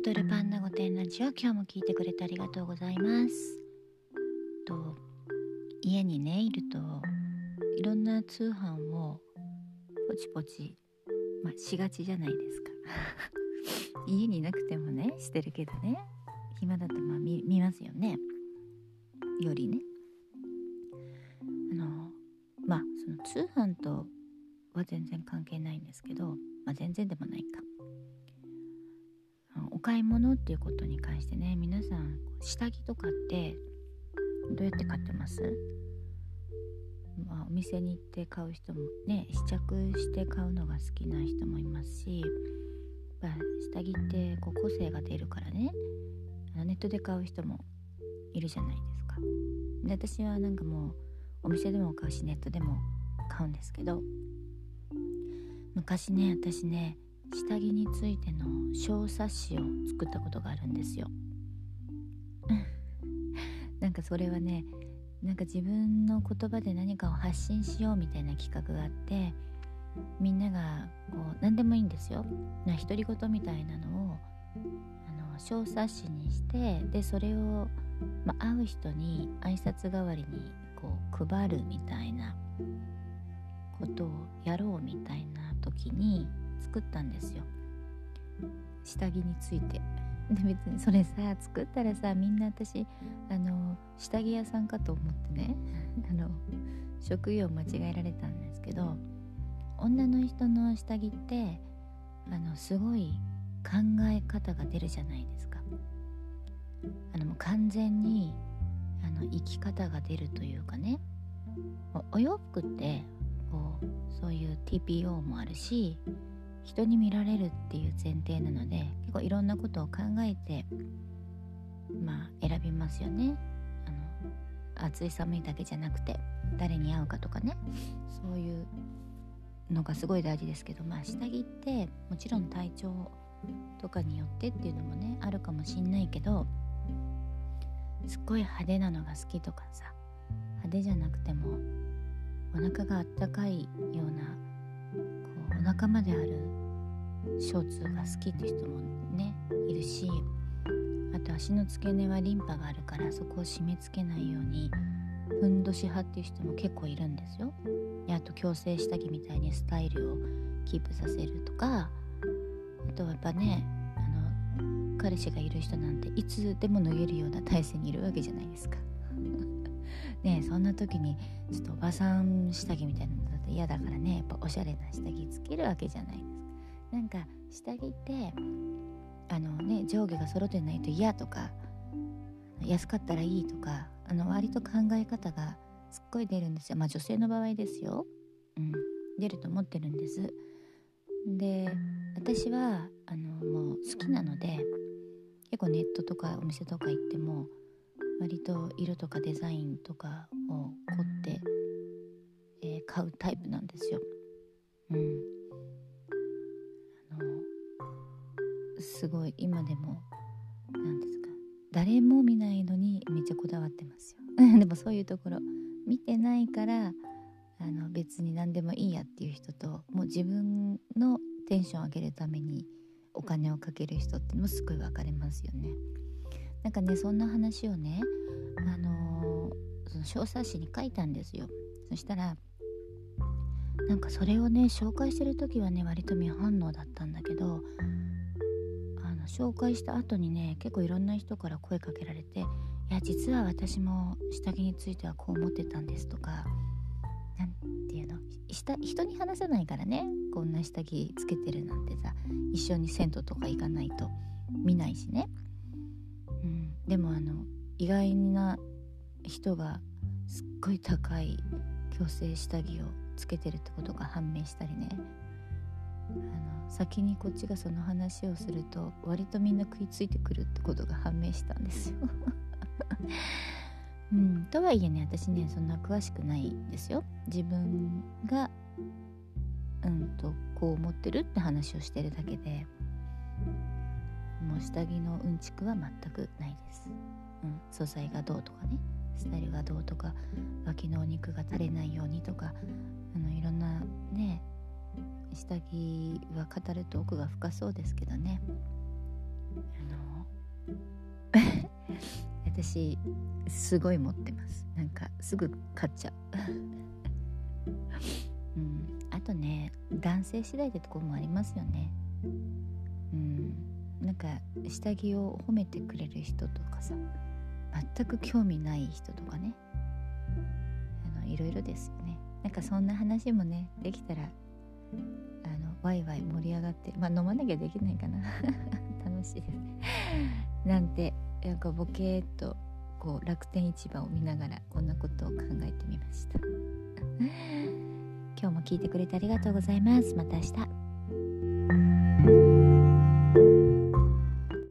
ボトルパンナ御殿ラジオ今日も聞いてくれてありがとうございます。と家にねいるといろんな通販をポチポチ、まあ、しがちじゃないですか。家にいなくてもねしてるけどね暇だとまあ見見ますよね。よりね。あのまあその通販とは全然関係ないんですけど、まあ、全然でもないか。買い物っていうことに関してね皆さん下着とかってどうやって買ってます？まあ、お店に行って買う人もね試着して買うのが好きな人もいますしやっぱ下着ってこう個性が出るからねネットで買う人もいるじゃないですか。で私はなんかもうお店でも買うしネットでも買うんですけど昔ね私ね下着についての小冊子を作ったことがあるんですよ。なんかそれはねなんか自分の言葉で何かを発信しようみたいな企画があってみんながこう何でもいいんですよ。な独り言みたいなのをあの小冊子にしてでそれを、ま会う人に挨拶代わりにこう配るみたいなことをやろうみたいな時に作ったんですよ。下着について。で別にそれさ作ったらさみんな私あの下着屋さんかと思ってね あの職業間違えられたんですけど女の人の下着ってあのすごい考え方が出るじゃないですか。あのもう完全にあの生き方が出るというかね。お洋服ってこうそういう TPO もあるし人に見られるっていう前提なので結構いろんなことを考えてまあ選びますよね。あの暑い寒いだけじゃなくて誰に会うかとかね。そういうのがすごい大事ですけどまあ下着ってもちろん体調とかによってっていうのもねあるかもしんないけどすっごい派手なのが好きとかさ派手じゃなくてもお腹があったかいようなお腹まであるショーツが好きって人もねいるしあと足の付け根はリンパがあるからそこを締め付けないようにふんどし派っていう人も結構いるんですよ。あと矯正下着みたいにスタイルをキープさせるとかあとはやっぱねあの彼氏がいる人なんていつでも脱げるような体勢にいるわけじゃないですか。ねそんな時にちょっとおばさん下着みたいなのだと嫌だからねやっぱおしゃれな下着つけるわけじゃないですか。なんか下着ってあのね上下が揃ってないと嫌とか安かったらいいとかあの割と考え方がすっごい出るんですよ。まあ女性の場合ですよ。うん。出ると思ってるんです。で私はあのもう好きなので結構ネットとかお店とか行っても割と色とかデザインとかを凝って、えー、買うタイプなんですよ。うん、あのすごい今でも何ですか誰も見ないのにめっちゃこだわってますよ。でもそういうところ見てないからあの別に何でもいいやっていう人ともう自分のテンション上げるためにお金をかける人ってのもすごい分かれますよね。なんかねそんな話をねあのー、その小冊子に書いたんですよ。そしたらなんかそれをね紹介してる時はね割と未反応だったんだけどあの紹介した後にね結構いろんな人から声かけられて「いや実は私も下着についてはこう思ってたんです」とか何て言うの人に話さないからねこんな下着つけてるなんてさ一緒に銭湯とか行かないと見ないしね、でもあの意外な人がすっごい高い矯正下着をつけてるってことが判明したりねあの先にこっちがその話をすると割とみんな食いついてくるってことが判明したんですよ。うん、とはいえね私ねそんな詳しくないですよ。自分がうんとこう思ってるって話をしてるだけで下着のうんちくは全くないです、うん、素材がどうとかね。スタイルがどうとか脇のお肉が垂れないようにとかあのいろんなね下着は語ると奥が深そうですけどね。あの私すごい持ってます。なんかすぐ買っちゃう。うん。あとね男性次第ってとこもありますよね。か下着を褒めてくれる人とかさ全く興味ない人とかね。あのいろいろですよね。なんかそんな話もねできたらあのワイワイ盛り上がってまあ飲まなきゃできないかな。楽しいですね。なんてなんかボケーっとこう楽天市場を見ながらこんなことを考えてみました。今日も聞いてくれてありがとうございます。また明日。